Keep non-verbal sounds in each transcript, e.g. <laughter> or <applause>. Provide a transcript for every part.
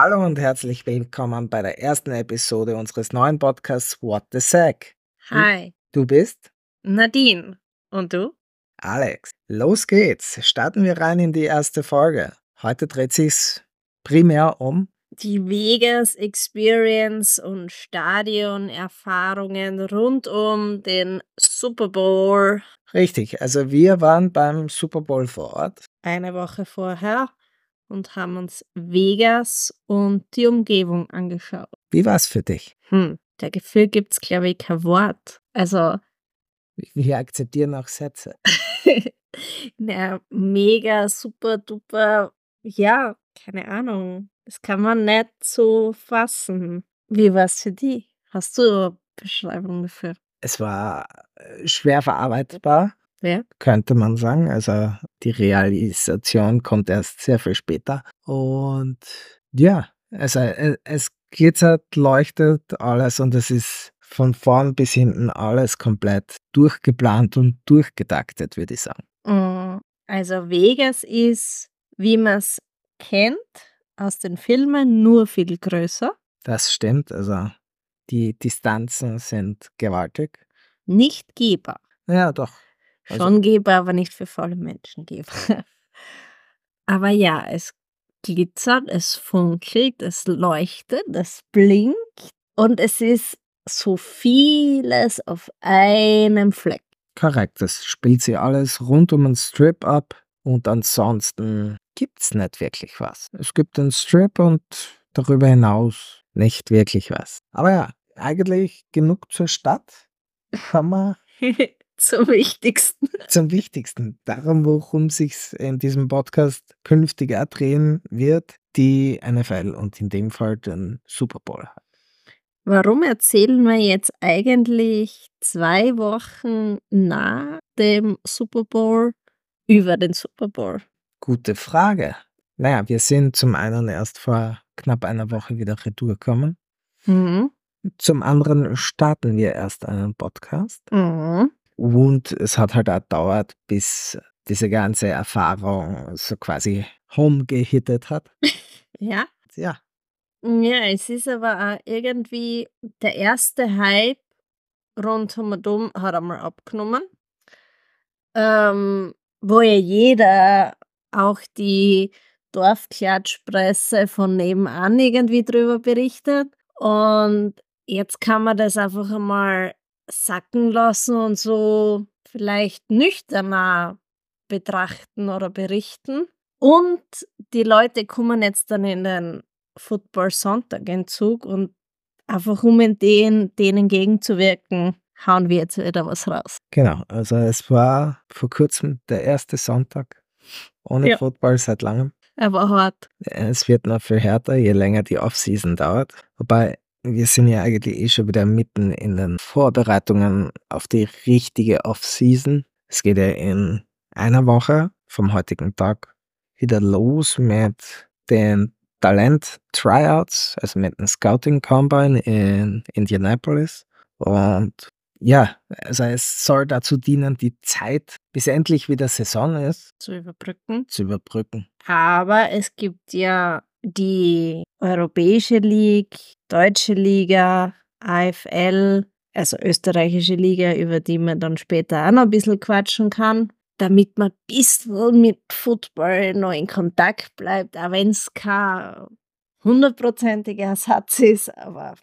Hallo und herzlich willkommen bei der ersten Episode unseres neuen Podcasts What the Sack. Hi, Du bist Nadine. Und du? Alex. Los geht's. Starten wir rein in die erste Folge. Heute dreht sich's primär um Die Vegas Experience und Stadionerfahrungen rund um den Super Bowl richtig. Also wir waren beim Super Bowl vor Ort. eine Woche vorher und haben uns Vegas und die Umgebung angeschaut. Wie war's für dich? Hm, der Gefühl gibt's, glaube ich, kein Wort. Also, Wir akzeptieren auch Sätze. <laughs> na, mega, super, duper. Ja, keine Ahnung. Das kann man nicht so fassen. Wie war's für dich? Hast du eine Beschreibung dafür? Es war äh, schwer verarbeitbar, Ja? könnte man sagen. Also die Realisation kommt erst sehr viel später. Und ja, also äh, es glitzert, leuchtet alles und es ist von vorn bis hinten alles komplett durchgeplant und durchgetaktet, würde ich sagen. Mm, Also Vegas ist, wie man es kennt aus den Filmen, nur viel größer. Das stimmt. Also die Distanzen sind gewaltig. Nicht gehbar. Ja, doch. Also- Schon gehbar, aber nicht für volle Menschen gehbar. <laughs> aber ja, es glitzert, es funkelt, es leuchtet, es blinkt und es ist so vieles auf einem Fleck. Korrekt, das spielt sich alles rund um den Strip ab und ansonsten gibt's nicht wirklich was. Es gibt den Strip und darüber hinaus nicht wirklich was. Aber ja, eigentlich genug zur Stadt. Kommen wir <laughs> Zum Wichtigsten. zum Wichtigsten. Darum, worum sich's in diesem Podcast künftig auch drehen wird, die NFL und in dem Fall den Super Bowl. Warum erzählen wir jetzt eigentlich zwei Wochen nach dem Super Bowl über den Super Bowl? Gute Frage. Naja, wir sind zum einen erst vor knapp einer Woche wieder retour gekommen. Mhm. Zum anderen starten wir erst einen Podcast Mhm. Und es hat halt auch gedauert, bis diese ganze Erfahrung so quasi home gehittet hat. <laughs> Ja. Ja, Ja, es ist aber auch irgendwie der erste Hype rund um um hat einmal abgenommen. Ähm, wo ja jeder, auch die Dorfklatschpresse von nebenan irgendwie drüber berichtet. Und jetzt kann man das einfach einmal sacken lassen und so vielleicht nüchterner betrachten oder berichten. Und die Leute kommen jetzt dann in den Football Sonntag in Zug und einfach um in den, denen entgegenzuwirken, hauen wir jetzt wieder was raus. genau. Also es war vor kurzem der erste Sonntag ohne Ja. Football seit langem. Aber hart. Es wird noch viel härter, je länger die Offseason dauert. Wobei wir sind ja eigentlich eh schon wieder mitten in den Vorbereitungen auf die richtige Offseason. Es geht ja in einer Woche vom heutigen Tag wieder los mit den Talent-Tryouts, also mit dem Scouting-Combine in Indianapolis. Und ja, also es soll dazu dienen, die Zeit, bis endlich wieder Saison ist, zu überbrücken. zu überbrücken. Aber es gibt ja die Europäische League, Deutsche Liga, AFL, also österreichische Liga, über die man dann später auch noch ein bisschen quatschen kann, damit man ein bisschen mit Football noch in Kontakt bleibt, auch wenn es kein hundertprozentiger Ersatz ist, aber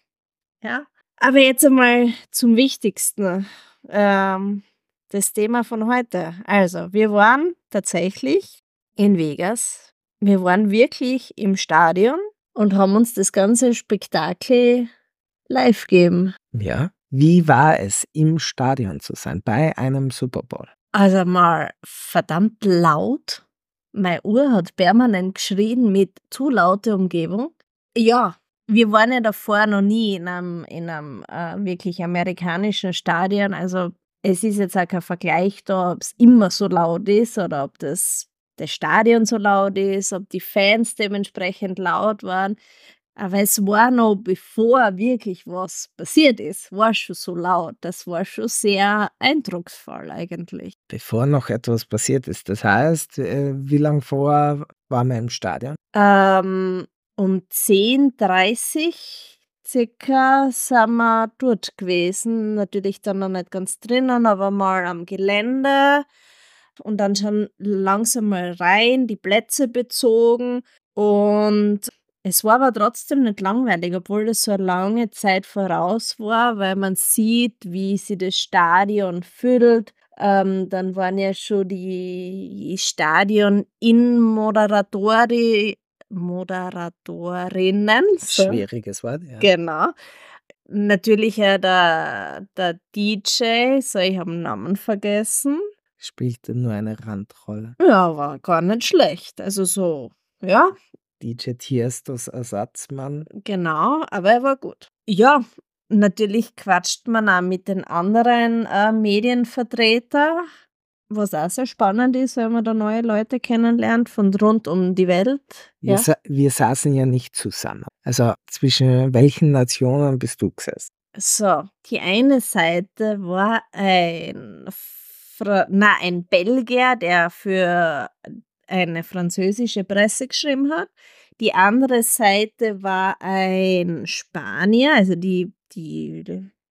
ja. Aber jetzt einmal zum Wichtigsten. Ähm, das Thema von heute. Also, wir waren tatsächlich in Vegas. Wir waren wirklich im Stadion und haben uns das ganze Spektakel live gegeben. Ja. Wie war es, im Stadion zu sein, bei einem Super Bowl? Also mal verdammt laut. Meine Uhr hat permanent geschrien mit zu lauter Umgebung. Ja, wir waren ja davor noch nie in einem, in einem äh, wirklich amerikanischen Stadion. Also es ist jetzt auch kein Vergleich da, ob es immer so laut ist oder ob das, das Stadion so laut ist, ob die Fans dementsprechend laut waren. Aber es war noch, bevor wirklich was passiert ist, war schon so laut. Das war schon sehr eindrucksvoll eigentlich. Bevor noch etwas passiert ist. Das heißt, äh, wie lange vorher waren wir im Stadion? Ähm, um 10.30 Uhr circa sind wir dort gewesen. Natürlich dann noch nicht ganz drinnen, aber mal am Gelände. Und dann schon langsam mal rein, die Plätze bezogen. Und es war aber trotzdem nicht langweilig, obwohl das so eine lange Zeit voraus war, weil man sieht, wie sich das Stadion füllt. Ähm, dann waren ja schon die Stadion-In-Moderatori Moderatorinnen. So. Schwieriges Wort, ja. Genau. Natürlich ja der, der DJ, so ich habe den Namen vergessen. Spielte nur eine Randrolle. Ja, war gar nicht schlecht. Also so, ja. DJ Tiestos Ersatzmann. Genau, aber er war gut. Ja, natürlich quatscht man auch mit den anderen äh, Medienvertretern was auch sehr spannend ist, wenn man da neue Leute kennenlernt von rund um die Welt. Wir, Ja. sa wir saßen ja nicht zusammen. Also zwischen welchen Nationen bist du gesessen? So, die eine Seite war ein, Fra na, ein Belgier, der für eine französische Presse geschrieben hat. Die andere Seite war ein Spanier, also die, die,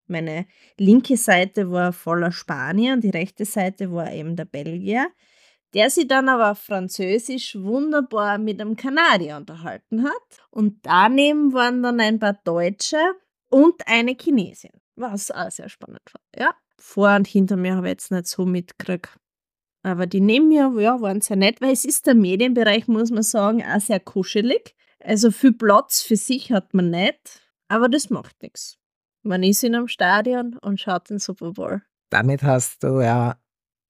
meine linke Seite war voller Spanier und die rechte Seite war eben der Belgier, der sich dann aber auf Französisch wunderbar mit einem Kanadier unterhalten hat. Und daneben waren dann ein paar Deutsche und eine Chinesin, was auch sehr spannend war. Ja, vor und hinter mir habe ich jetzt nicht so mitgekriegt. Aber die neben mir, ja, waren sehr nett, weil es ist der Medienbereich, muss man sagen, auch sehr kuschelig. Also viel Platz für sich hat man nicht, aber das macht nichts. Man ist in einem Stadion und schaut den Super Bowl. Damit hast du ja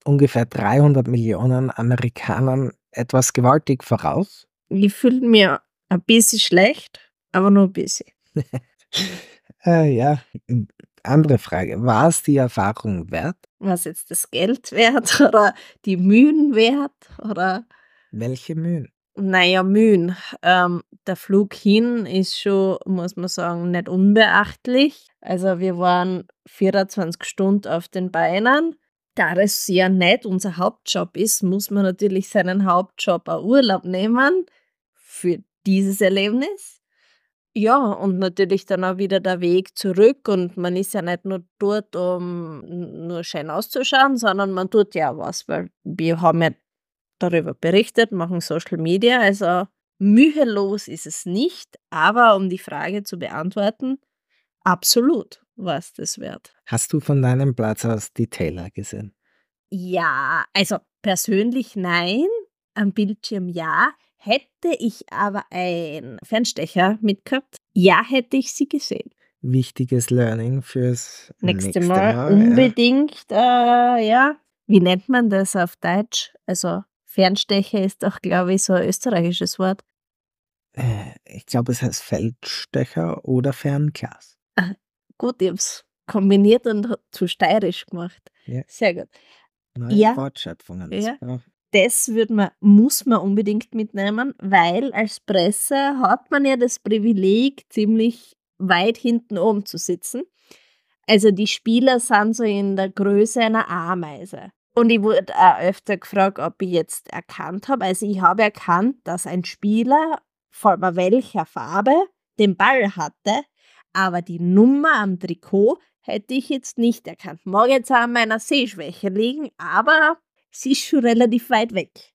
ungefähr 300 Millionen Amerikanern etwas gewaltig voraus. Ich fühle mich ein bisschen schlecht, aber nur ein bisschen. <laughs> Äh, ja, andere Frage. War es die Erfahrung wert? Was jetzt das Geld wert <laughs> oder die Mühen wert oder Welche Mühen? Naja, Mühen. Ähm, der Flug hin ist schon, muss man sagen, nicht unbeachtlich. Also wir waren 24 Stunden auf den Beinen. Da es ja nicht unser Hauptjob ist, muss man natürlich seinen Hauptjob auch Urlaub nehmen für dieses Erlebnis. Ja, und natürlich dann auch wieder der Weg zurück. Und man ist ja nicht nur dort, um nur schön auszuschauen, sondern man tut ja auch was, weil wir haben ja darüber berichtet, machen Social Media. Also mühelos ist es nicht, aber um die Frage zu beantworten, absolut war es das wert. Hast du von deinem Platz aus die Taylor gesehen? Ja, also persönlich nein, am Bildschirm ja. Hätte ich aber einen Fernstecher mitgehabt, ja, hätte ich sie gesehen. Wichtiges Learning fürs Nächste, nächste Mal, ja. unbedingt, äh, ja. Wie nennt man das auf Deutsch? Also Fernstecher ist doch, glaube ich, so ein österreichisches Wort. Äh, Ich glaube, es heißt Feldstecher oder Fernglas. Gut, ich habe es kombiniert und zu steirisch gemacht. Ja. Sehr gut. Neue Ja. Wortschöpfungen. Ja. Das wird man, muss man unbedingt mitnehmen, weil als Presse hat man ja das Privileg, ziemlich weit hinten oben zu sitzen. Also die Spieler sind so in der Größe einer Ameise. Und ich wurde auch öfter gefragt, ob ich jetzt erkannt habe. Also ich habe erkannt, dass ein Spieler, vor allem welcher Farbe, den Ball hatte, aber die Nummer am Trikot hätte ich jetzt nicht erkannt. Mag jetzt auch an meiner Sehschwäche liegen, aber sie ist schon relativ weit weg.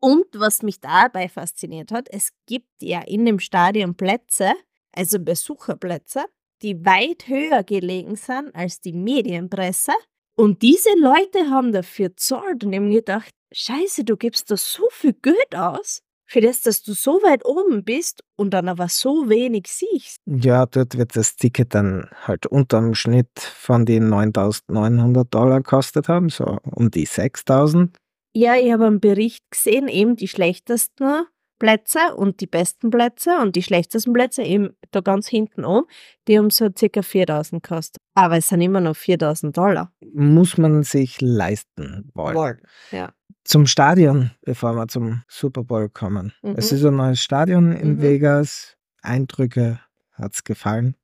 Und was mich dabei fasziniert hat, es gibt ja in dem Stadion Plätze, also Besucherplätze, die weit höher gelegen sind als die Medienpresse. Und diese Leute haben dafür gezahlt und haben gedacht, scheiße, du gibst da so viel Geld aus, für das, dass du so weit oben bist und dann aber so wenig siehst. ja, dort wird das Ticket dann halt unterm Schnitt von den 9.900 Dollar kostet haben, so um die 6.000. Ja, ich habe einen Bericht gesehen, eben die schlechtesten Plätze und die besten Plätze und die schlechtesten Plätze eben da ganz hinten oben, die haben so circa 4000 gekostet. Aber es sind immer noch 4000 Dollar. Muss man sich leisten wollen. Ja. Zum Stadion, bevor wir zum Super Bowl kommen. Mhm. Es ist ein neues Stadion in Mhm. Vegas. Eindrücke, hat's gefallen?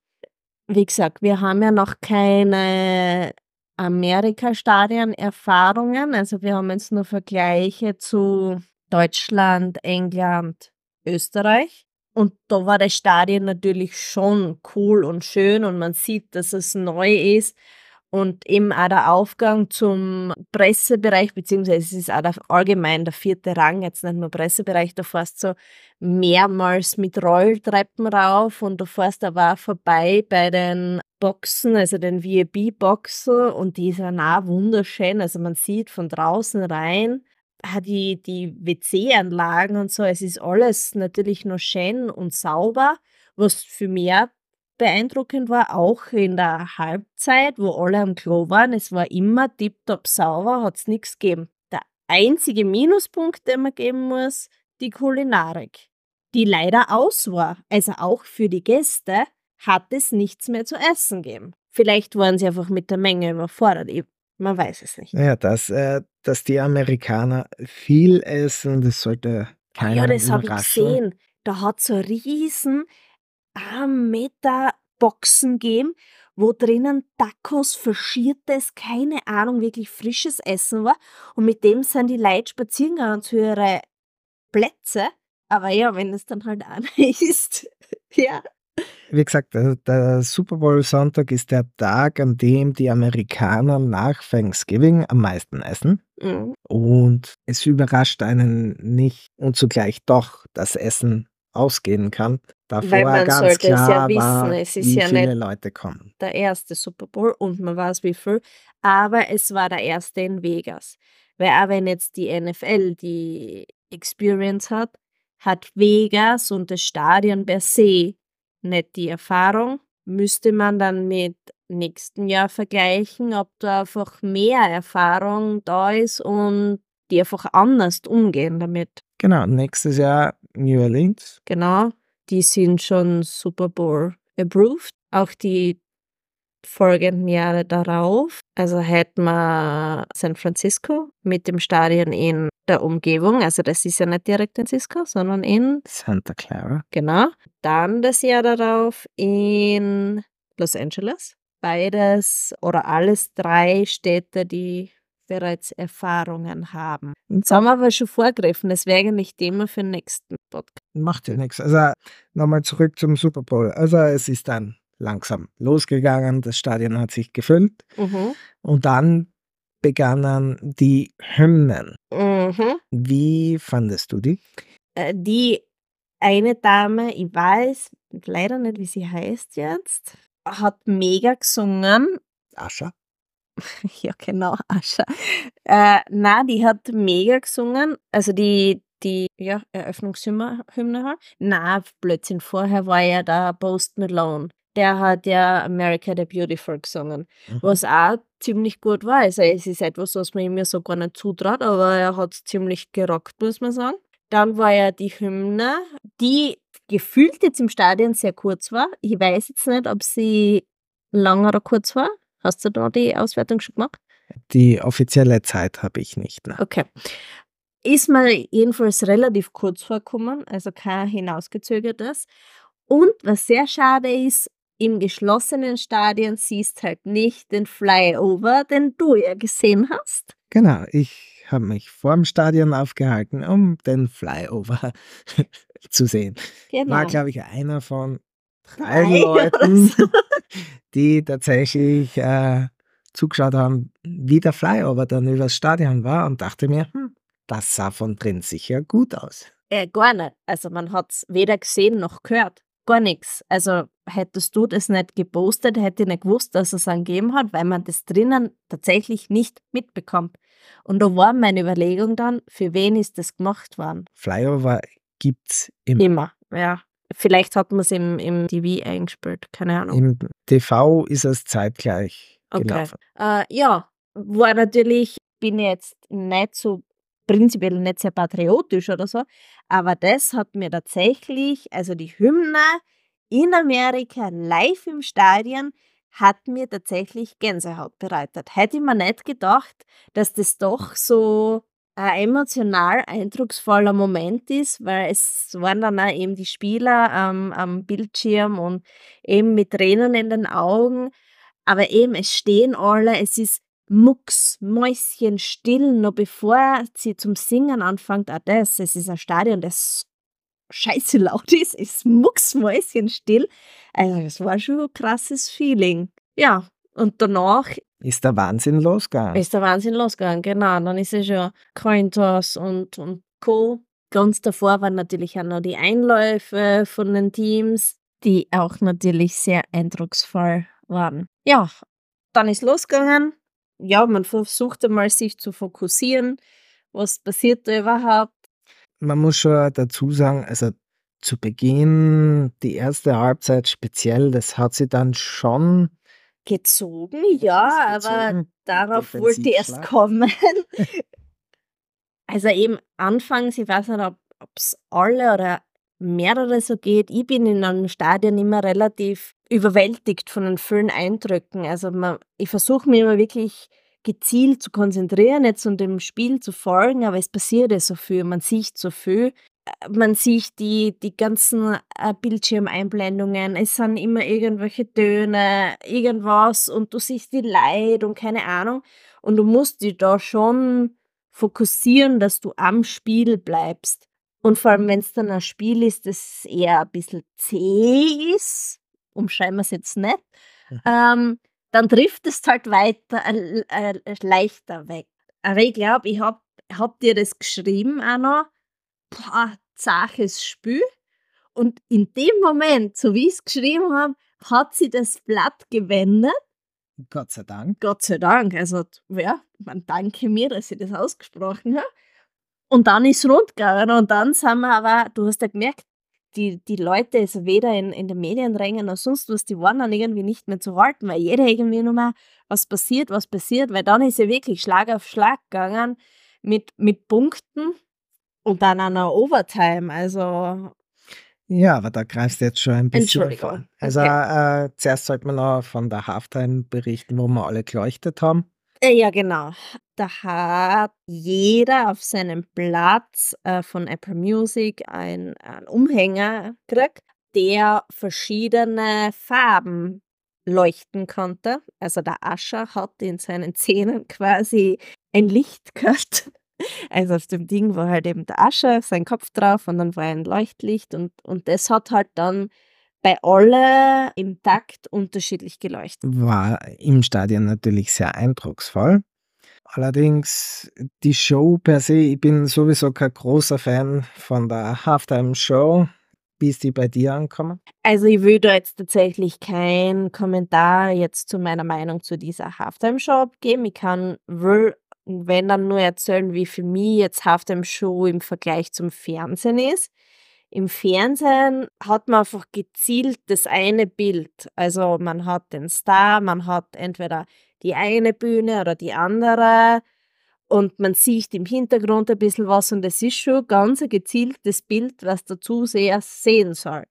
Wie gesagt, wir haben ja noch keine Amerika-Stadien-Erfahrungen. Also wir haben jetzt nur Vergleiche zu Deutschland, England, Österreich. Und da war das Stadion natürlich schon cool und schön und man sieht, dass es neu ist. Und eben auch der Aufgang zum Pressebereich, beziehungsweise es ist auch der, allgemein der vierte Rang, jetzt nicht nur Pressebereich, da fährst du so mehrmals mit Rolltreppen rauf und du fährst aber auch vorbei bei den Boxen, also den VIP-Boxen und die sind auch wunderschön. Also man sieht von draußen rein, die, die WC-Anlagen und so, es ist alles natürlich noch schön und sauber, was für mich beeindruckend war, auch in der Halbzeit, wo alle am Klo waren, es war immer tiptop sauber, hat es nichts gegeben. Der einzige Minuspunkt, den man geben muss, die Kulinarik, die leider aus war. Also auch für die Gäste hat es nichts mehr zu essen gegeben. Vielleicht waren sie einfach mit der Menge überfordert. Man weiß es nicht. Ja, dass, äh, dass die Amerikaner viel essen, das sollte keiner Ja, das habe ich gesehen. Da hat so riesen Meter Boxen geben, wo drinnen Tacos, Verschiertes, keine Ahnung, wirklich frisches Essen war. Und mit dem sind die Leute spazieren gegangen zu ihren Plätze. Aber ja, wenn es dann halt einer <laughs> ist, ja. Wie gesagt, der, der Super Bowl Sonntag ist der Tag, an dem die Amerikaner nach Thanksgiving am meisten essen. Mhm. Und es überrascht einen nicht und zugleich doch das Essen ausgehen kann. Davor Weil man ganz sollte es ja klar wissen, war, es ist wie ja viele nicht Leute kommen. der erste Super Bowl und man weiß wie viel, aber es war der erste in Vegas. Weil auch wenn jetzt die NFL die Experience hat, hat Vegas und das Stadion per se nicht die Erfahrung. Müsste man dann mit nächsten Jahr vergleichen, ob da einfach mehr Erfahrung da ist und die einfach anders umgehen damit. Genau, nächstes Jahr New Orleans. Genau, die sind schon Super Bowl approved. Auch die folgenden Jahre darauf. Also hätten wir San Francisco mit dem Stadion in der Umgebung. Also das ist ja nicht direkt in Cisco, sondern in, Santa Clara. genau. Dann das Jahr darauf in Los Angeles. Beides oder alles drei Städte, die bereits Erfahrungen haben. Jetzt haben wir aber schon vorgegriffen. Das wäre eigentlich Thema für den nächsten Podcast. Macht ja nichts. Also nochmal zurück zum Super Bowl. Also es ist dann langsam losgegangen, das Stadion hat sich gefüllt Mhm. und dann begannen die Hymnen. Mhm. Wie fandest du die? Äh, die eine Dame, ich weiß leider nicht, wie sie heißt jetzt, hat mega gesungen. Ascha? <laughs> Ja, genau, Ascha. Äh, na, die hat mega gesungen. Also die, die ja, Eröffnungshymne Hymne halt. Na, Blödsinn, vorher war ja der Post Malone. Der hat ja America the Beautiful gesungen, Mhm. was auch ziemlich gut war. Also es ist etwas, was man ihm ja so gar nicht zutraut, aber er hat ziemlich gerockt, muss man sagen. Dann war ja die Hymne, die gefühlt jetzt im Stadion sehr kurz war. Ich weiß jetzt nicht, ob sie lang oder kurz war. Hast du da die Auswertung schon gemacht? Die offizielle Zeit habe ich nicht. Ne? Okay. Ist mir jedenfalls relativ kurz vorgekommen, also kein hinausgezögertes. Und was sehr schade ist, im geschlossenen Stadion siehst halt nicht den Flyover, den du ja gesehen hast. Genau, ich habe mich vor dem Stadion aufgehalten, um den Flyover <laughs> zu sehen. Genau. War, glaube ich, einer von drei Leuten, so. <laughs> <laughs> die tatsächlich äh, zugeschaut haben, wie der Flyover dann übers Stadion war und dachte mir, hm, das sah von drin sicher gut aus. Äh, gar nicht. Also man hat es weder gesehen noch gehört. Gar nichts. Also hättest du das nicht gepostet, hätte ich nicht gewusst, dass es einen gegeben hat, weil man das drinnen tatsächlich nicht mitbekommt. Und da war meine Überlegung dann, für wen ist das gemacht worden? Flyover gibt's immer. Immer, ja. Vielleicht hat man es im, im TV eingespielt, keine Ahnung. Im TV ist es zeitgleich Okay. gelaufen. Äh, ja, war natürlich, bin jetzt nicht so prinzipiell nicht sehr patriotisch oder so, aber das hat mir tatsächlich, also die Hymne in Amerika live im Stadion, hat mir tatsächlich Gänsehaut bereitet. Hätte ich mir nicht gedacht, dass das doch so ein emotional eindrucksvoller Moment ist, weil es waren dann auch eben die Spieler ähm, am Bildschirm und eben mit Tränen in den Augen. Aber eben, es stehen alle, es ist Mucks, Mäuschen still, noch bevor sie zum Singen anfängt, auch das. Es ist ein Stadion, das scheiße laut ist, ist mucksmäuschenstill. Also das war schon ein krasses Feeling. Ja, und danach ist der Wahnsinn losgegangen. Ist der Wahnsinn losgegangen, genau. Dann ist es schon Cointoss und, und Co. Ganz davor waren natürlich auch noch die Einläufe von den Teams, die auch natürlich sehr eindrucksvoll waren. Ja, dann ist losgegangen. Ja, man versucht einmal sich zu fokussieren. Was passiert da überhaupt? Man muss schon dazu sagen, also zu Beginn, die erste Halbzeit speziell, das hat sie dann schon gezogen, ja, gezogen. aber darauf wollte ich erst kommen. <laughs> also eben anfangs, ich weiß nicht, ob es alle oder mehrere so geht. Ich bin in einem Stadion immer relativ überwältigt von den vielen Eindrücken. Also man, ich versuche mich immer wirklich gezielt zu konzentrieren, jetzt und dem Spiel zu folgen, aber es passiert ja so viel, man sieht so viel. Man sieht die, die ganzen äh, Bildschirmeinblendungen, es sind immer irgendwelche Töne, irgendwas und du siehst die Leid und keine Ahnung. Und du musst dich da schon fokussieren, dass du am Spiel bleibst. Und vor allem, wenn es dann ein Spiel ist, das eher ein bisschen zäh ist, umschreiben wir es jetzt nicht, mhm. ähm, dann trifft es halt weiter, äh, äh, leichter weg. Aber ich glaube, ich hab, hab dir das geschrieben auch noch, boah, zaches Spiel. Und in dem Moment, so wie ich es geschrieben habe, hat sie das Blatt gewendet. Gott sei Dank. Gott sei Dank. Also, ja, man danke mir, dass sie das ausgesprochen hat. Und dann ist es rund gegangen und dann sind wir aber, du hast ja gemerkt, die, die Leute, also weder in, in den Medienrängen noch sonst was, die waren dann irgendwie nicht mehr zu halten, weil jeder irgendwie nur mal, was passiert, was passiert, weil dann ist ja wirklich Schlag auf Schlag gegangen mit, mit Punkten und dann einer Overtime, also. Ja, aber da greifst du jetzt schon ein bisschen vor. Also okay. äh, zuerst sollte man noch von der Halftime berichten, wo wir alle geleuchtet haben. Äh, ja, genau. Da hat jeder auf seinem Platz äh, von Apple Music einen Umhänger gekriegt, der verschiedene Farben leuchten konnte. Also der Ascher hat in seinen Zähnen quasi ein Licht gehabt. Also auf dem Ding war halt eben der Ascher, sein Kopf drauf und dann war ein Leuchtlicht und, und das hat halt dann bei alle im Takt unterschiedlich geleuchtet. War im Stadion natürlich sehr eindrucksvoll. Allerdings die Show per se, ich bin sowieso kein großer Fan von der Halftime-Show. Wie ist die bei dir angekommen? Also ich würde jetzt tatsächlich keinen Kommentar jetzt zu meiner Meinung zu dieser Halftime-Show geben. Ich kann wohl, wenn dann nur erzählen, wie für mich jetzt Halftime-Show im Vergleich zum Fernsehen ist. Im Fernsehen hat man einfach gezielt das eine Bild. Also man hat den Star, man hat entweder die eine Bühne oder die andere und man sieht im Hintergrund ein bisschen was und es ist schon ganz ein gezieltes Bild, was der Zuseher sehen soll.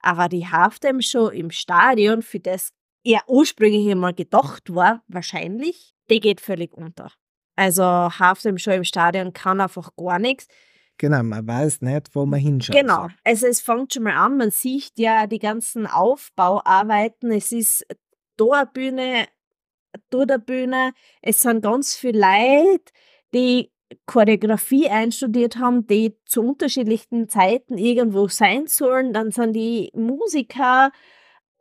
Aber die Halftime-Show im Stadion, für das er ursprünglich einmal gedacht war, wahrscheinlich, die geht völlig unter. Also Halftime-Show im Stadion kann einfach gar nichts. Genau, man weiß nicht, wo man hinschaut. Genau, also es fängt schon mal an, man sieht ja die ganzen Aufbauarbeiten, es ist da Bühne, da der Bühne, es sind ganz viele Leute, die Choreografie einstudiert haben, die zu unterschiedlichen Zeiten irgendwo sein sollen, dann sind die Musiker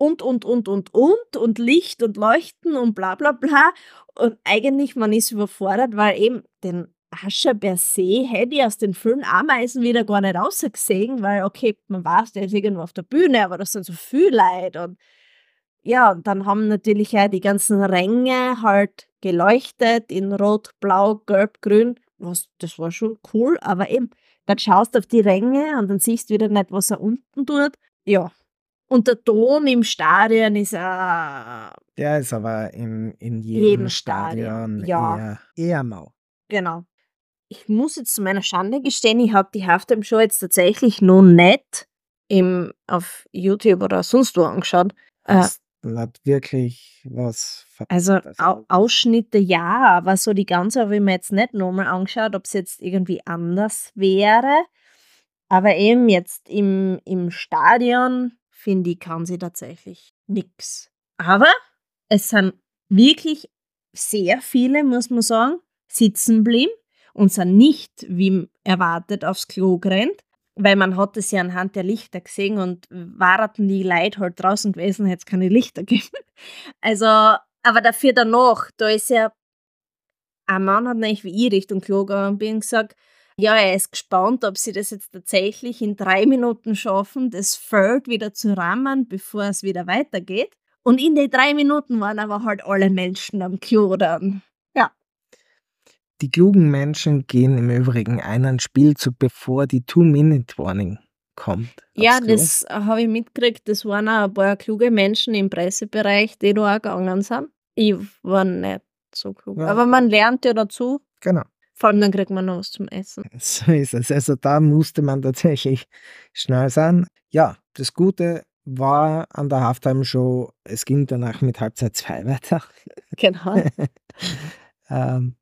und, und, und, und, und, und Licht und Leuchten und bla, bla, bla. Und eigentlich, man ist überfordert, weil eben den Ascher per se hätte ich aus den vielen Ameisen wieder gar nicht rausgesehen, weil, okay, man weiß, der ist irgendwo auf der Bühne, aber das sind so viele Leute. Und ja, und dann haben natürlich auch die ganzen Ränge halt geleuchtet in Rot, Blau, Gelb, Grün. Was, das war schon cool, aber eben, dann schaust du auf die Ränge und dann siehst du wieder nicht, was er unten tut. Ja. Und der Ton im Stadion ist auch. Der ist aber in, in jedem, jedem Stadion, Stadion ja. eher, eher mau. Genau ich muss jetzt zu meiner Schande gestehen, ich habe die Halftime-Show jetzt tatsächlich noch nicht im, auf YouTube oder sonst wo angeschaut. Äh, hat wirklich was Also Au Ausschnitte ja, aber so die ganze habe ich mir jetzt nicht nochmal angeschaut, ob es jetzt irgendwie anders wäre. Aber eben jetzt im, im Stadion, finde ich, kann sie tatsächlich nichts. Aber es sind wirklich sehr viele, muss man sagen, sitzen blieben und sind nicht, wie erwartet, aufs Klo gerannt. weil man hat es ja anhand der Lichter gesehen und waren die Leute halt draußen gewesen, hätte es keine Lichter <laughs> gegeben. Also, aber dafür danach, da ist ja ein Mann hat nämlich wie ich Richtung Klo gegangen bin gesagt, ja, er ist gespannt, ob sie das jetzt tatsächlich in drei Minuten schaffen, das Feld wieder zu rammen, bevor es wieder weitergeht. Und in den drei Minuten waren aber halt alle Menschen am Klo dann. Ja. Die klugen Menschen gehen im Übrigen einen Spielzug, bevor die Two-Minute-Warning kommt. Ja, das habe ich mitgekriegt. Das waren auch ein paar kluge Menschen im Pressebereich, die da auch gegangen sind. Ich war nicht so klug. Ja. Aber man lernt ja dazu. Genau. Vor allem dann kriegt man noch was zum Essen. <laughs> So ist es. Also da musste man tatsächlich schnell sein. Ja, das Gute war an der Halftime-Show, es ging danach mit Halbzeit 2 <laughs> weiter. Genau. <laughs> ähm,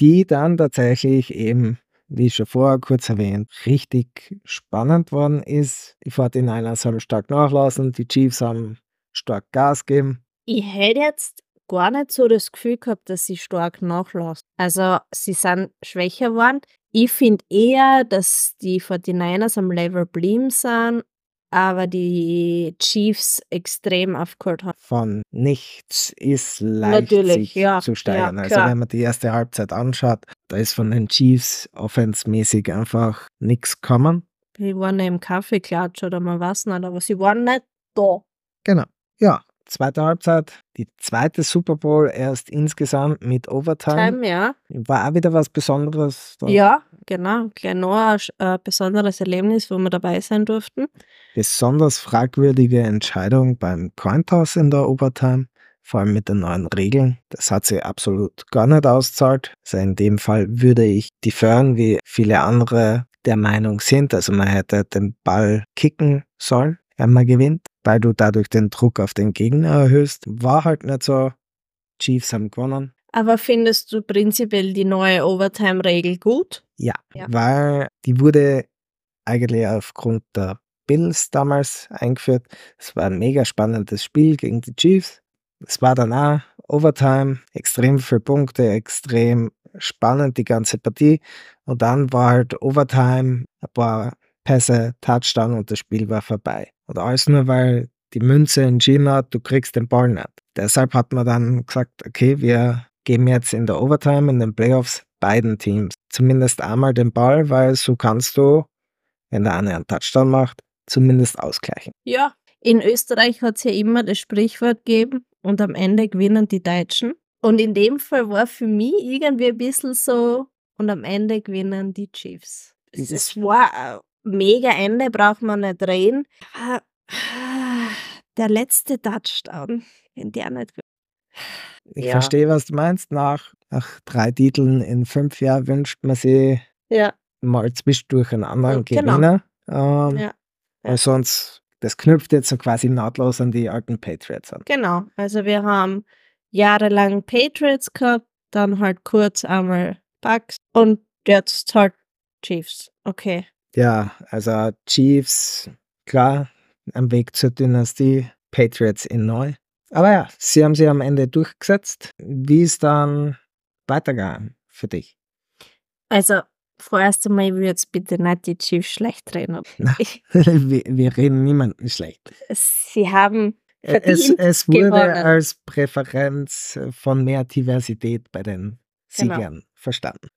die dann tatsächlich eben, wie schon vorher kurz erwähnt, richtig spannend worden ist. Die 49ers haben stark nachlassen, die Chiefs haben stark Gas gegeben. Ich hätte jetzt gar nicht so das Gefühl gehabt, dass sie stark nachlassen. Also sie sind schwächer geworden. Ich finde eher, dass die 49ers am Level blieben sind aber die Chiefs extrem aufgeholt haben. Von nichts ist leicht Natürlich, sich ja, zu steigern. Ja, also wenn man die erste Halbzeit anschaut, da ist von den Chiefs offensmäßig einfach nichts gekommen. Die waren im Kaffeeklatsch oder man weiß nicht, aber sie waren nicht da. Genau. Ja, zweite Halbzeit, die zweite Super Bowl erst insgesamt mit Overtime. Time, ja. War auch wieder was Besonderes. Da. Ja, genau. Gleich noch ein äh, besonderes Erlebnis, wo wir dabei sein durften. Besonders fragwürdige Entscheidung beim Cointoss in der Overtime, vor allem mit den neuen Regeln. Das hat sie absolut gar nicht auszahlt. Also in dem Fall würde ich die Fern wie viele andere der Meinung sind. Also man hätte den Ball kicken sollen, wenn man gewinnt weil du dadurch den Druck auf den Gegner erhöhst. War halt nicht so. Chiefs haben gewonnen. Aber findest du prinzipiell die neue Overtime-Regel gut? Ja, ja, weil die wurde eigentlich aufgrund der Bills damals eingeführt. Es war ein mega spannendes Spiel gegen die Chiefs. Es war dann auch Overtime, extrem viele Punkte, extrem spannend die ganze Partie. Und dann war halt Overtime, ein paar Pässe, Touchdown und das Spiel war vorbei. Und alles nur, weil die Münze entschieden hat, du kriegst den Ball nicht. Deshalb hat man dann gesagt, okay, wir geben jetzt in der Overtime, in den Playoffs, beiden Teams zumindest einmal den Ball, weil so kannst du, wenn der eine einen Touchdown macht, zumindest ausgleichen. Ja, in Österreich hat es ja immer das Sprichwort gegeben und am Ende gewinnen die Deutschen. Und in dem Fall war für mich irgendwie ein bisschen so und am Ende gewinnen die Chiefs. Es war mega Ende, braucht man nicht reden. Aber der letzte Touchdown, in der nicht. Ich ja. verstehe, was du meinst. Nach, nach drei Titeln in fünf Jahren wünscht man sich ja. mal zwischendurch einen anderen genau. Gewinner. Ähm, ja. Weil sonst, das knüpft jetzt so quasi nahtlos an die alten Patriots an. Genau. Also wir haben jahrelang Patriots gehabt, dann halt kurz einmal Bucks und jetzt halt Chiefs. Okay. Ja, also Chiefs, klar, am Weg zur Dynastie, Patriots in neu. Aber ja, sie haben sie am Ende durchgesetzt. Wie ist dann weitergegangen für dich? Also, vorerst einmal, ich will jetzt bitte nicht die Chiefs schlecht reden. Na, <laughs> wir, wir, reden niemanden schlecht. Sie haben es, es wurde gewonnen. als Präferenz von mehr Diversität bei den genau. Siegern genau. verstanden.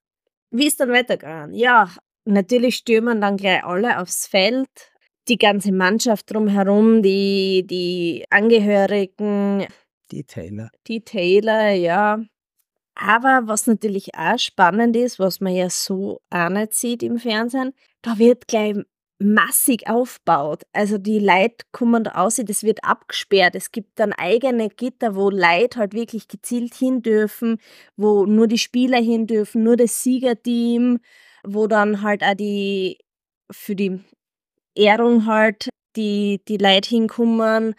Wie ist dann weitergegangen? Ja, Natürlich stürmen dann gleich alle aufs Feld. Die ganze Mannschaft drumherum, die, die Angehörigen. Die Taylor. Die Taylor, ja. Aber was natürlich auch spannend ist, was man ja so auch nicht sieht im Fernsehen, da wird gleich massig aufgebaut. Also die Leute kommen da aus, das wird abgesperrt. Es gibt dann eigene Gitter, wo Leute halt wirklich gezielt hin dürfen, wo nur die Spieler hin dürfen, nur das Siegerteam wo dann halt auch die für die Ehrung halt die, die Leute hinkommen.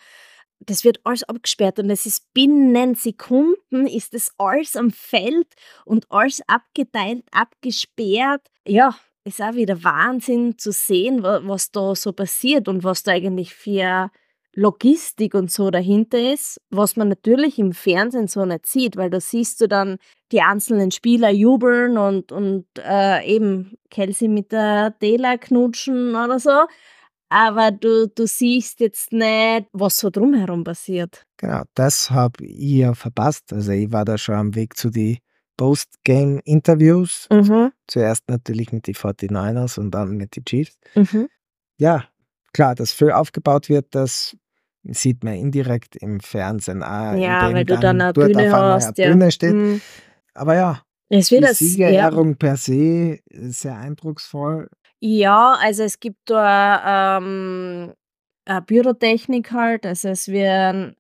Das wird alles abgesperrt und es ist binnen Sekunden ist das alles am Feld und alles abgeteilt, abgesperrt. Ja, ist auch wieder Wahnsinn zu sehen, was da so passiert und was da eigentlich für Logistik und so dahinter ist, was man natürlich im Fernsehen so nicht sieht, weil da siehst du dann die einzelnen Spieler jubeln und, und äh, eben Kelsey mit der Taylor knutschen oder so. Aber du, du siehst jetzt nicht, was so drumherum passiert. Genau, das habe ich ja verpasst. Also ich war da schon am Weg zu die Post-Game-Interviews. Mhm. Zuerst natürlich mit den 49ers und dann mit den Chiefs. Mhm. Ja, klar, dass viel aufgebaut wird, das sieht man indirekt im Fernsehen auch, Ja, weil du dann eine Bühne hast. eine Ja. Bühne steht. Mhm. Aber ja, Es die wird ja, Siegerehrung per se sehr eindrucksvoll. ja, also es gibt da ähm, eine Pyrotechnik halt, also es werden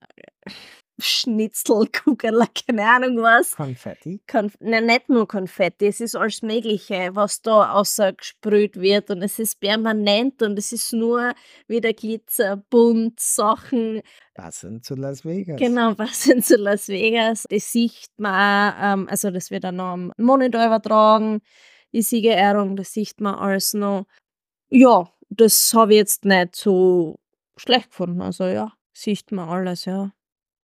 Schnitzel, Kugeln, <laughs> keine Ahnung was. Konfetti. Konf Nein, nicht nur Konfetti, es ist alles Mögliche, was da außer gesprüht wird und es ist permanent und es ist nur wieder Glitzer, bunt, Sachen, Passend zu Las Vegas. genau, <laughs> passend zu Las Vegas. Das sieht man, ähm, also das wird dann noch am Monitor übertragen, die Siegerehrung, das sieht man alles noch. Ja, das habe ich jetzt nicht so schlecht gefunden, also ja, sieht man alles, ja.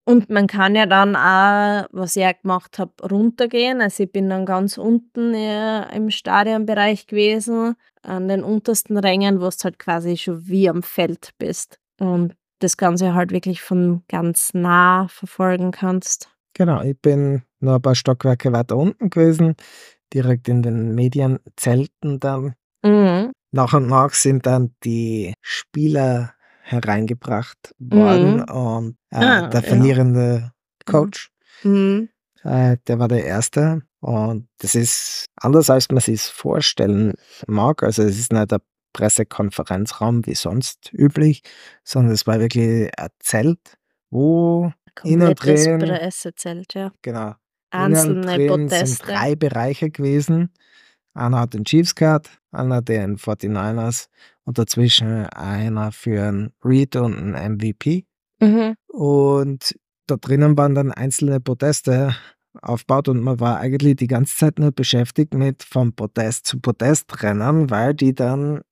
Und man kann ja dann auch, was ich auch gemacht habe, runtergehen. Also ich bin dann ganz unten äh, im Stadionbereich gewesen, an den untersten Rängen, wo du halt quasi schon wie am Feld bist. Und das Ganze halt wirklich von ganz nah verfolgen kannst. Genau, ich bin nur ein paar Stockwerke weiter unten gewesen, direkt in den Medienzelten dann. Mhm. Nach und nach sind dann die Spieler hereingebracht worden und äh, Ah, der ja. verlierende Coach, Mhm. äh, der war der Erste und das ist anders, als man sich vorstellen mag. Also es ist nicht der Pressekonferenzraum wie sonst üblich, sondern es war wirklich ein Zelt, wo Innen drin. Pressezelt, ja. genau Einzelne drin sind Proteste. drei Bereiche gewesen. Einer hat den Chiefs gehabt, einer den 49ers und dazwischen einer für einen Reed und einen MVP. Mhm. Und da drinnen waren dann einzelne Proteste aufgebaut und man war eigentlich die ganze Zeit nur beschäftigt mit von Protest zu Protest rennen, weil die dann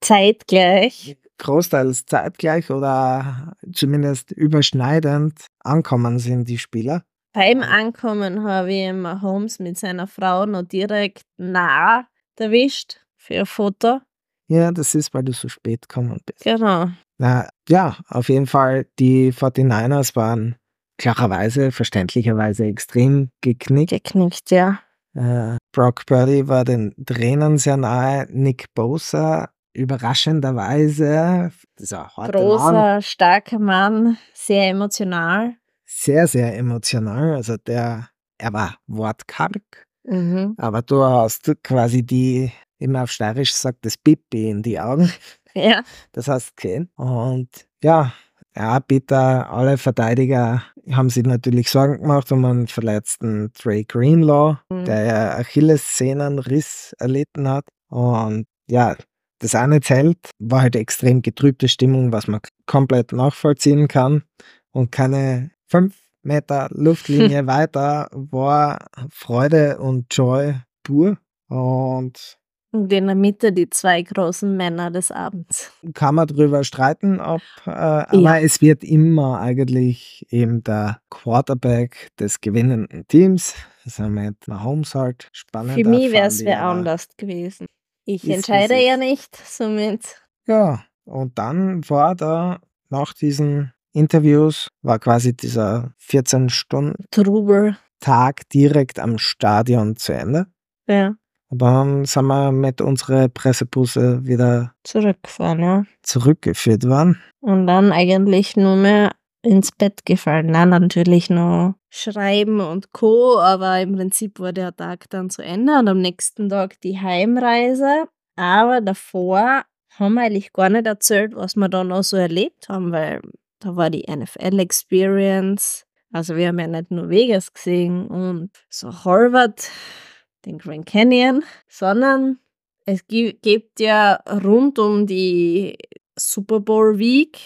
Zeitgleich. großteils zeitgleich oder zumindest überschneidend ankommen sind, die Spieler. Beim Ankommen habe ich Mahomes mit seiner Frau noch direkt nah erwischt für ein Foto. Ja, das ist, weil du so spät gekommen bist. Genau. Na, ja, auf jeden Fall, die 49ers waren klarerweise, verständlicherweise extrem geknickt. Geknickt, ja. Äh, Brock Purdy war den Trainern sehr nahe. Nick Bosa, überraschenderweise, dieser harte Mann, Großer, starker Mann, sehr emotional. sehr, sehr emotional. Also der, er war wortkarg, Mhm. aber du hast quasi die, immer auf Steirisch sagt, das Pipi in die Augen. <laughs> Ja. Das hast gesehen. Und ja, ja, bitte, alle Verteidiger haben sich natürlich Sorgen gemacht um einen verletzten Trey Greenlaw, Mhm. der ja Achillessehnenriss erlitten hat. Und ja, das eine Zelt war halt extrem getrübte Stimmung, was man komplett nachvollziehen kann. Und keine fünf Meter Luftlinie <laughs> weiter war Freude und Joy pur. Und Und in der Mitte die zwei großen Männer des Abends. kann man drüber streiten, ob, äh, aber es wird immer eigentlich eben der Quarterback des gewinnenden Teams, also mit Mahomes halt spannend. Für mich wäre es wer anders gewesen. Ich entscheide ja nicht, somit. Ja, und dann war da nach diesen Interviews, war quasi dieser 14-Stunden-Tag Trubel. direkt am Stadion zu Ende. Ja. Und dann sind wir mit unserer Pressebusse wieder Zurückgefahren, ja. zurückgeführt worden. Und dann eigentlich nur mehr ins Bett gefallen. Nein, natürlich noch schreiben und Co. Aber im Prinzip war der Tag dann zu Ende und am nächsten Tag die Heimreise. Aber davor haben wir eigentlich gar nicht erzählt, was wir da noch so erlebt haben, weil da war die NFL-Experience. Also wir haben ja nicht nur Vegas gesehen und so Harvard, den Grand Canyon, sondern es gi- gibt ja rund um die Super Bowl Week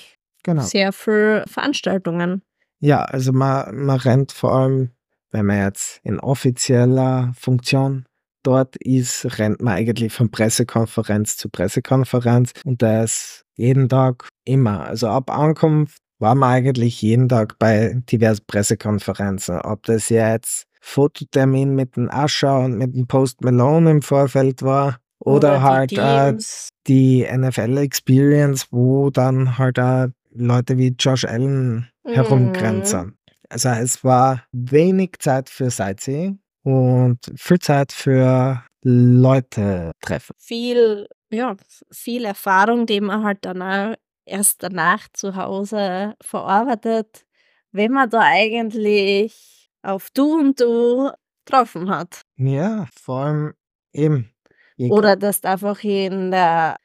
Genau. sehr viele Veranstaltungen. Ja, also man, man rennt vor allem, wenn man jetzt in offizieller Funktion dort ist, rennt man eigentlich von Pressekonferenz zu Pressekonferenz und das jeden Tag immer. Also ab Ankunft war man eigentlich jeden Tag bei diversen Pressekonferenzen. Ob das jetzt Fototermin mit dem Ascher und mit dem Post Malone im Vorfeld war. Oder, Oder die halt äh, Teams. die NFL Experience, wo dann halt auch Leute wie Josh Allen Mhm. herumgrenzen. Also es war wenig Zeit für Sightseeing und viel Zeit für Leute treffen. viel, ja, viel Erfahrung, die man halt dann auch erst danach zu Hause verarbeitet, wenn man da eigentlich auf Du und Du getroffen hat. Ja, vor allem eben. Oder dass du einfach in der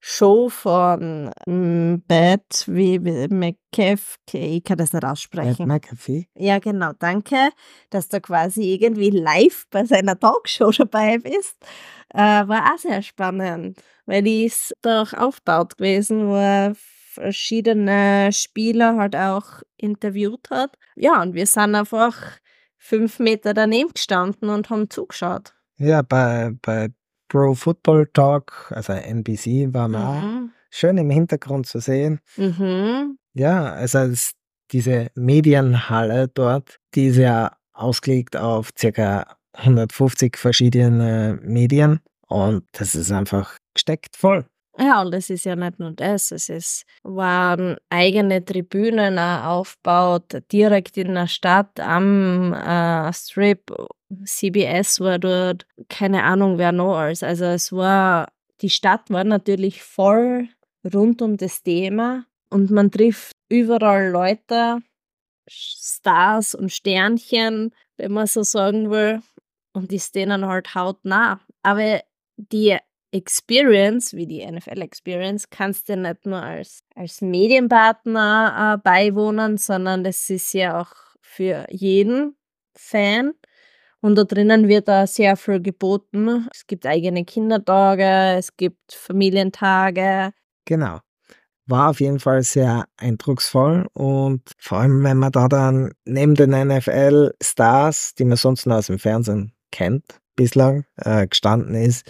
Show von mm, Bad wie wie McCaff, ich kann das nicht aussprechen. McAfee. Ja, genau, danke, dass du quasi irgendwie live bei seiner Talkshow dabei bist. Äh, war auch sehr spannend, weil die ist doch aufgebaut gewesen, wo er verschiedene Spieler halt auch interviewt hat. Ja, und wir sind einfach fünf Meter daneben gestanden und haben zugeschaut. Ja, bei, bei Pro Football Talk, also NBC, war man auch Mhm. schön im Hintergrund zu sehen. Mhm. Ja, also es, diese Medienhalle dort, die ist ja ausgelegt auf circa 150 verschiedene Medien und das ist einfach gesteckt voll. Ja, und es ist ja nicht nur das, es ist, waren eigene Tribünen aufgebaut, direkt in der Stadt am äh, Strip. CBS war dort, keine Ahnung, wer noch alles. Also es war, die Stadt war natürlich voll rund um das Thema und man trifft überall Leute, Stars und Sternchen, wenn man so sagen will, und die stehen halt hautnah. Aber die Experience, wie die NFL Experience, kannst du nicht nur als, als Medienpartner äh, beiwohnen, sondern das ist ja auch für jeden Fan. Und da drinnen wird da sehr viel geboten. Es gibt eigene Kindertage, es gibt Familientage. Genau. War auf jeden Fall sehr eindrucksvoll und vor allem, wenn man da dann neben den NFL-Stars, die man sonst nur aus dem Fernsehen kennt, bislang äh, gestanden ist,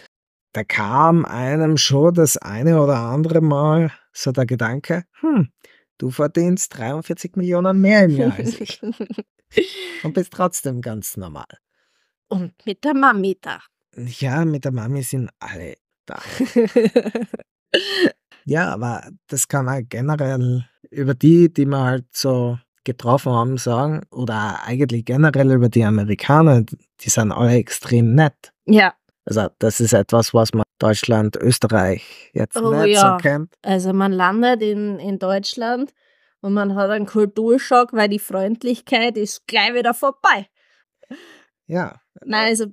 da kam einem schon das eine oder andere Mal so der Gedanke, hm, du verdienst 43 Millionen mehr im Jahr als ich <laughs> und bist trotzdem ganz normal. Und mit der Mami da. Ja, mit der Mami sind alle da. <laughs> Ja, aber das kann man generell über die, die wir halt so getroffen haben, sagen, oder eigentlich generell über die Amerikaner, die sind alle extrem nett. ja, Also das ist etwas, was man Deutschland, Österreich jetzt Oh nicht ja. so kennt. also man landet in, in Deutschland und man hat einen Kulturschock, weil die Freundlichkeit ist gleich wieder vorbei. Ja, Nein, also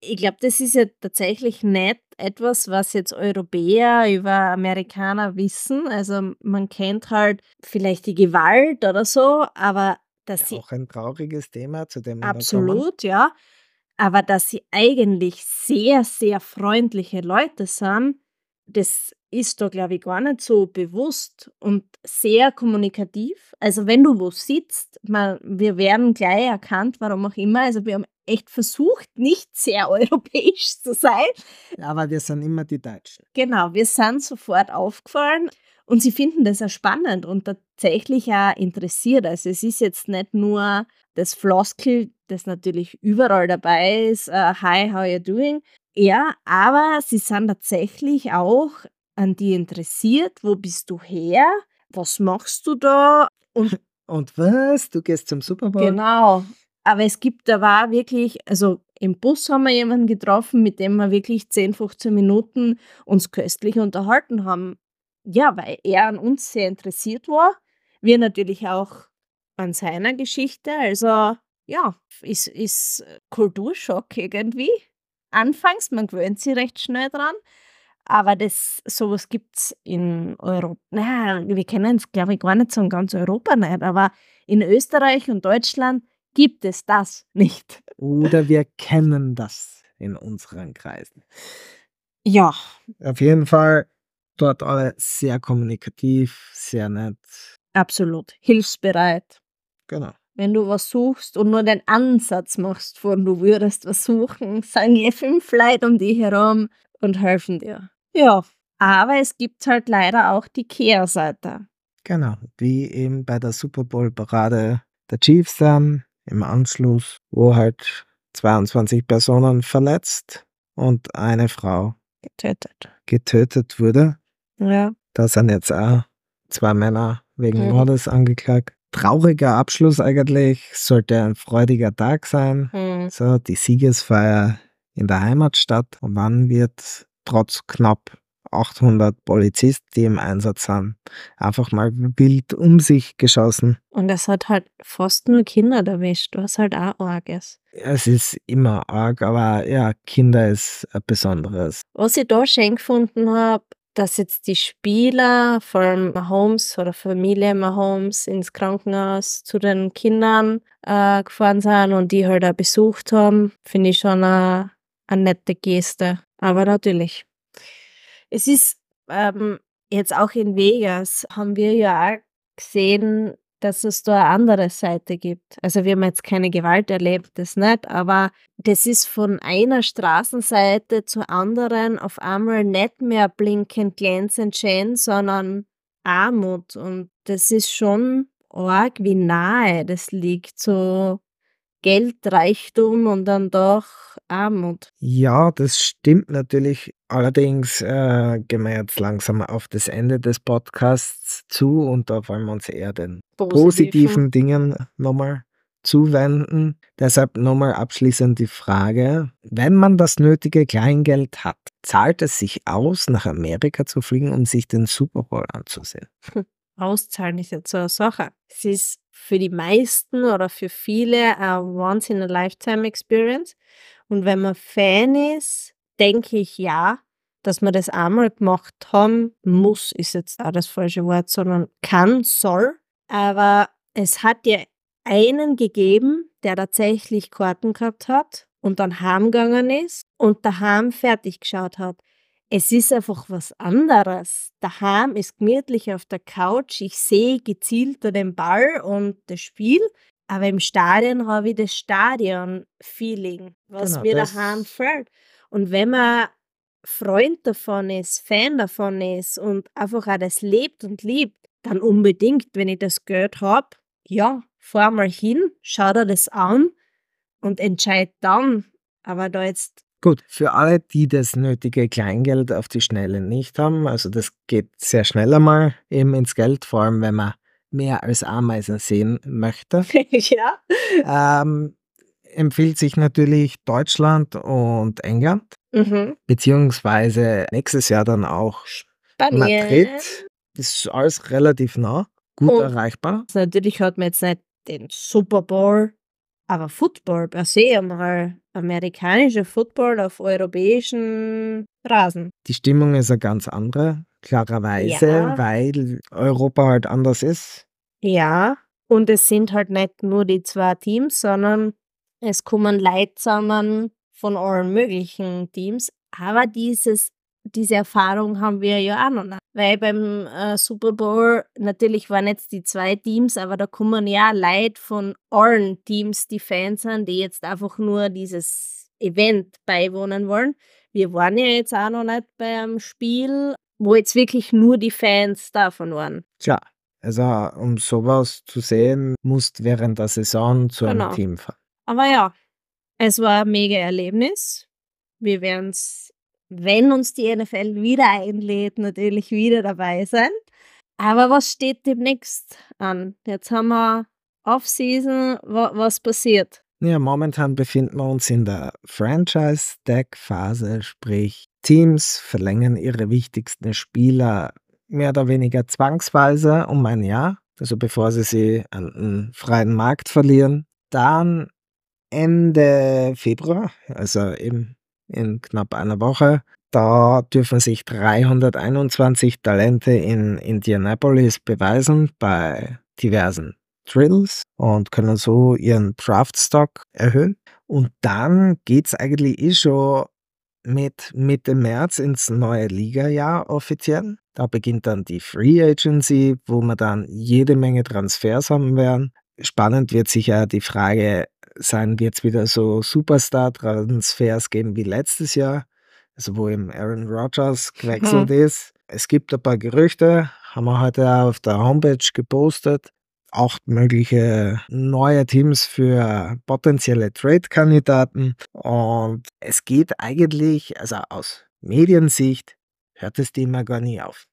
ich glaube, das ist ja tatsächlich nicht etwas, was jetzt Europäer über Amerikaner wissen. Also man kennt halt vielleicht die Gewalt oder so, aber dass sie auch ein trauriges Thema, zu dem kommen. absolut, ja, aber dass sie eigentlich sehr, sehr freundliche Leute sind, das ist da, glaube ich, gar nicht so bewusst und sehr kommunikativ. Also wenn du wo sitzt, man, wir werden gleich erkannt, warum auch immer. Also wir haben echt versucht, nicht sehr <laughs> europäisch zu sein. Aber wir sind immer die Deutschen. Genau, wir sind sofort aufgefallen und sie finden das auch spannend und tatsächlich auch interessiert. Also es ist jetzt nicht nur das Floskel, das natürlich überall dabei ist, äh, hi, how you doing? Ja, aber sie sind tatsächlich auch an die interessiert. Wo bist du her? Was machst du da? Und <laughs> Und was? Du gehst zum Super Bowl? Genau. Aber es gibt, da war wirklich, also im Bus haben wir jemanden getroffen, mit dem wir wirklich 10, 15 Minuten uns köstlich unterhalten haben. Ja, weil er an uns sehr interessiert war. Wir natürlich auch an seiner Geschichte. Also ja, ist, ist Kulturschock irgendwie. Anfangs, man gewöhnt sich recht schnell dran. Aber das, sowas gibt es in Europa. Naja, wir kennen es, glaube ich, gar nicht so in ganz Europa nicht. Aber in Österreich und Deutschland gibt es das <laughs> nicht. Oder wir kennen das in unseren Kreisen. Ja, Auf jeden Fall dort alle sehr kommunikativ, sehr nett. absolut. Hilfsbereit. Genau. Wenn du was suchst und nur den Ansatz machst von du würdest was suchen, <laughs> sagen je fünf Leute um dich herum und helfen dir. Ja, aber es gibt halt leider auch die Kehrseite. Genau. Wie eben bei der Super Bowl Parade der Chiefs dann im Anschluss, wo halt 22 Personen verletzt und eine Frau Getötet. getötet wurde. Ja. Da sind jetzt auch zwei Männer wegen Mhm. Mordes angeklagt. Trauriger Abschluss eigentlich, sollte ein freudiger Tag sein. Hm. So, die Siegesfeier in der Heimatstadt. Und wann wird trotz knapp 800 Polizisten, die im Einsatz sind, einfach mal wild um sich geschossen. Und es hat halt fast nur Kinder erwischt, was halt auch arg ist. Es ist immer arg, aber ja, Kinder ist ein besonderes. Was ich da schön gefunden habe, dass jetzt die Spieler, allem Mahomes oder Familie Mahomes, ins Krankenhaus zu den Kindern äh, gefahren sind und die halt auch besucht haben, finde ich schon eine, eine nette Geste. Aber natürlich. Es ist ähm, jetzt auch in Vegas, haben wir ja auch gesehen, dass es da eine andere Seite gibt. Also wir haben jetzt keine Gewalt erlebt, das nicht, aber das ist von einer Straßenseite zur anderen auf einmal nicht mehr blinkend, glänzend schön, sondern Armut. Und das ist schon arg, wie nahe das liegt. So Geld, Reichtum und dann doch Armut. Ja, das stimmt natürlich. Allerdings äh, gehen wir jetzt langsam auf das Ende des Podcasts zu und da wollen wir uns eher den positiven Dingen nochmal zuwenden. Deshalb nochmal abschließend die Frage, wenn man das nötige Kleingeld hat, zahlt es sich aus, nach Amerika zu fliegen, um sich den Super Bowl anzusehen? Auszahlen ist jetzt so eine Sache. Es ist für die meisten oder für viele eine Once-in-a-Lifetime-Experience. Und wenn man Fan ist, denke ich ja, dass man das einmal gemacht haben muss, ist jetzt auch das falsche Wort, sondern kann, soll. Aber es hat ja einen gegeben, der tatsächlich Karten gehabt hat und dann heimgegangen ist und daheim fertig geschaut hat. Es ist einfach was anderes. Daheim ist gemütlich auf der Couch. Ich sehe gezielter den Ball und das Spiel. Aber im Stadion habe ich das Stadion-Feeling, was Genau, mir daheim fehlt. Und wenn man Freund davon ist, Fan davon ist und einfach auch das lebt und liebt, dann unbedingt, wenn ich das gehört habe, ja, fahr mal hin, schau dir das an und entscheid dann. Aber da jetzt Gut, für alle, die das nötige Kleingeld auf die Schnelle nicht haben, also das geht sehr schnell einmal eben ins Geld, vor allem wenn man mehr als Ameisen sehen möchte. <laughs> ja. ähm, empfiehlt sich natürlich Deutschland und England, Mhm. beziehungsweise nächstes Jahr dann auch Spanien. Madrid. Das ist alles relativ nah, gut Und- erreichbar. Natürlich hat man jetzt nicht den Super Bowl, aber Football per se einmal amerikanischer Football auf europäischen Rasen. Die Stimmung ist eine ganz andere, klarerweise, Ja. weil Europa halt anders ist. Ja, und es sind halt nicht nur die zwei Teams, sondern es kommen Leute zusammen von allen möglichen Teams. Aber dieses, diese Erfahrung haben wir ja auch noch nicht. Weil beim äh, Super Bowl natürlich waren jetzt die zwei Teams, aber da kommen ja Leute von allen Teams, die Fans sind, die jetzt einfach nur dieses Event beiwohnen wollen. Wir waren ja jetzt auch noch nicht beim Spiel, wo jetzt wirklich nur die Fans davon waren. Tja, also um sowas zu sehen, musst während der Saison zu Genau. einem Team fahren. Aber ja, es war ein mega Erlebnis. Wir werden es, wenn uns die NFL wieder einlädt, natürlich wieder dabei sein. Aber was steht demnächst an? Jetzt haben wir Off-Season. Wa was passiert? Ja, momentan befinden wir uns in der Franchise-Tag-Phase, sprich Teams verlängern ihre wichtigsten Spieler mehr oder weniger zwangsweise um ein Jahr, also bevor sie sie an den freien Markt verlieren. Dann Ende Februar, also eben in knapp einer Woche, da dürfen sich 321 Talente in Indianapolis beweisen bei diversen Drills und können so ihren Draftstock erhöhen. Und dann geht's eigentlich eh schon mit Mitte März ins neue Ligajahr offiziell. Da beginnt dann die Free Agency, wo wir dann jede Menge Transfers haben werden. Spannend wird sicher die Frage sein, es wieder so Superstar-Transfers geben wie letztes Jahr, also wo eben Aaron Rodgers gewechselt ist. Es gibt ein paar Gerüchte, haben wir heute auf der Homepage gepostet, auch mögliche neue Teams für potenzielle Trade-Kandidaten. Und es geht eigentlich, also aus Mediensicht, hört das Thema gar nie auf.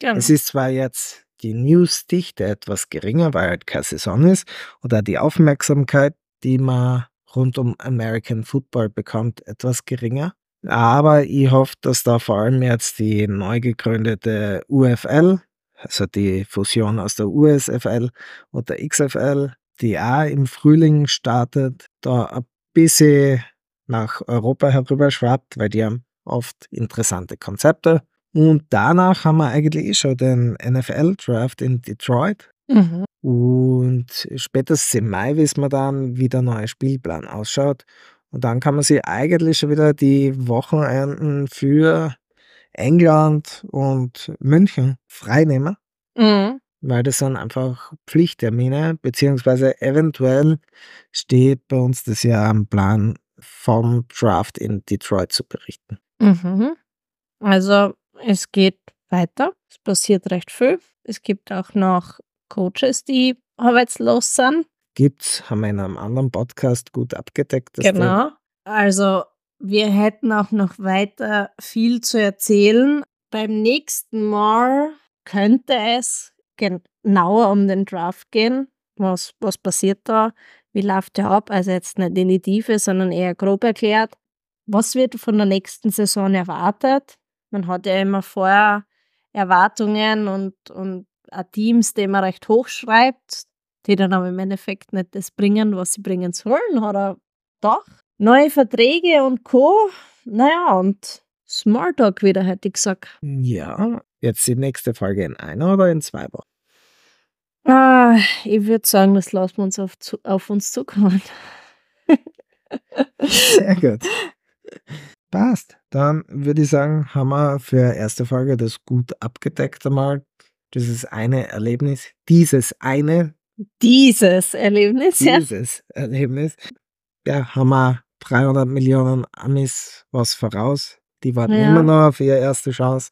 Genau. Es ist zwar jetzt die Newsdichte etwas geringer, weil halt keine Saison ist, oder die Aufmerksamkeit, die man rund um American Football bekommt, etwas geringer. Aber ich hoffe, dass da vor allem jetzt die neu gegründete UFL, also die Fusion aus der USFL und der XFL, die auch im Frühling startet, da ein bisschen nach Europa herüber schwappt, weil die haben oft interessante Konzepte. Und danach haben wir eigentlich eh schon den NFL-Draft in Detroit. Mhm. Und spätestens im Mai wissen wir dann, wie der neue Spielplan ausschaut. Und dann kann man sich eigentlich schon wieder die Wochenenden für England und München freinehmen, Mhm. weil das sind einfach Pflichttermine, beziehungsweise eventuell steht bei uns das ja am Plan, vom Draft in Detroit zu berichten. Mhm. Also es geht weiter. Es passiert recht viel. Es gibt auch noch Coaches, die arbeitslos sind. Gibt's, haben wir in einem anderen Podcast gut abgedeckt. Genau. Also wir hätten auch noch weiter viel zu erzählen. Beim nächsten Mal könnte es genauer um den Draft gehen. Was, was passiert da? Wie läuft der ab? Also jetzt nicht in die Tiefe, sondern eher grob erklärt. Was wird von der nächsten Saison erwartet? Man hat ja immer vorher Erwartungen und, und auch Teams, die man recht hoch schreibt, die dann aber im Endeffekt nicht das bringen, was sie bringen sollen, oder doch? Neue Verträge und Co. Naja, und Smalltalk wieder, hätte ich gesagt. Ja, jetzt die nächste Folge in einer oder in zwei Wochen. Ah, ich würde sagen, das lassen wir uns auf, auf uns zukommen. Sehr gut. Passt. Dann würde ich sagen, haben wir für erste Folge das gut abgedeckt einmal. Dieses eine Erlebnis, dieses eine, Dieses Erlebnis, ja. dieses Erlebnis. Ja, haben wir 300 Millionen Amis was voraus. Die warten Ja. immer noch auf ihre erste Chance,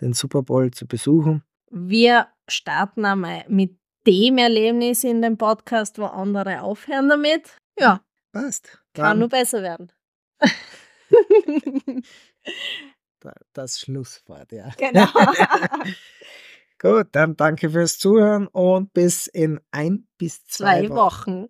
den Super Bowl zu besuchen. Wir starten einmal mit dem Erlebnis in dem Podcast, wo andere aufhören damit. Ja, Passt. kann nur besser werden. da- das Schlusswort, ja. genau. <laughs> <laughs> Gut, dann danke fürs Zuhören und bis in ein bis zwei, Zwei Wochen. Wochen.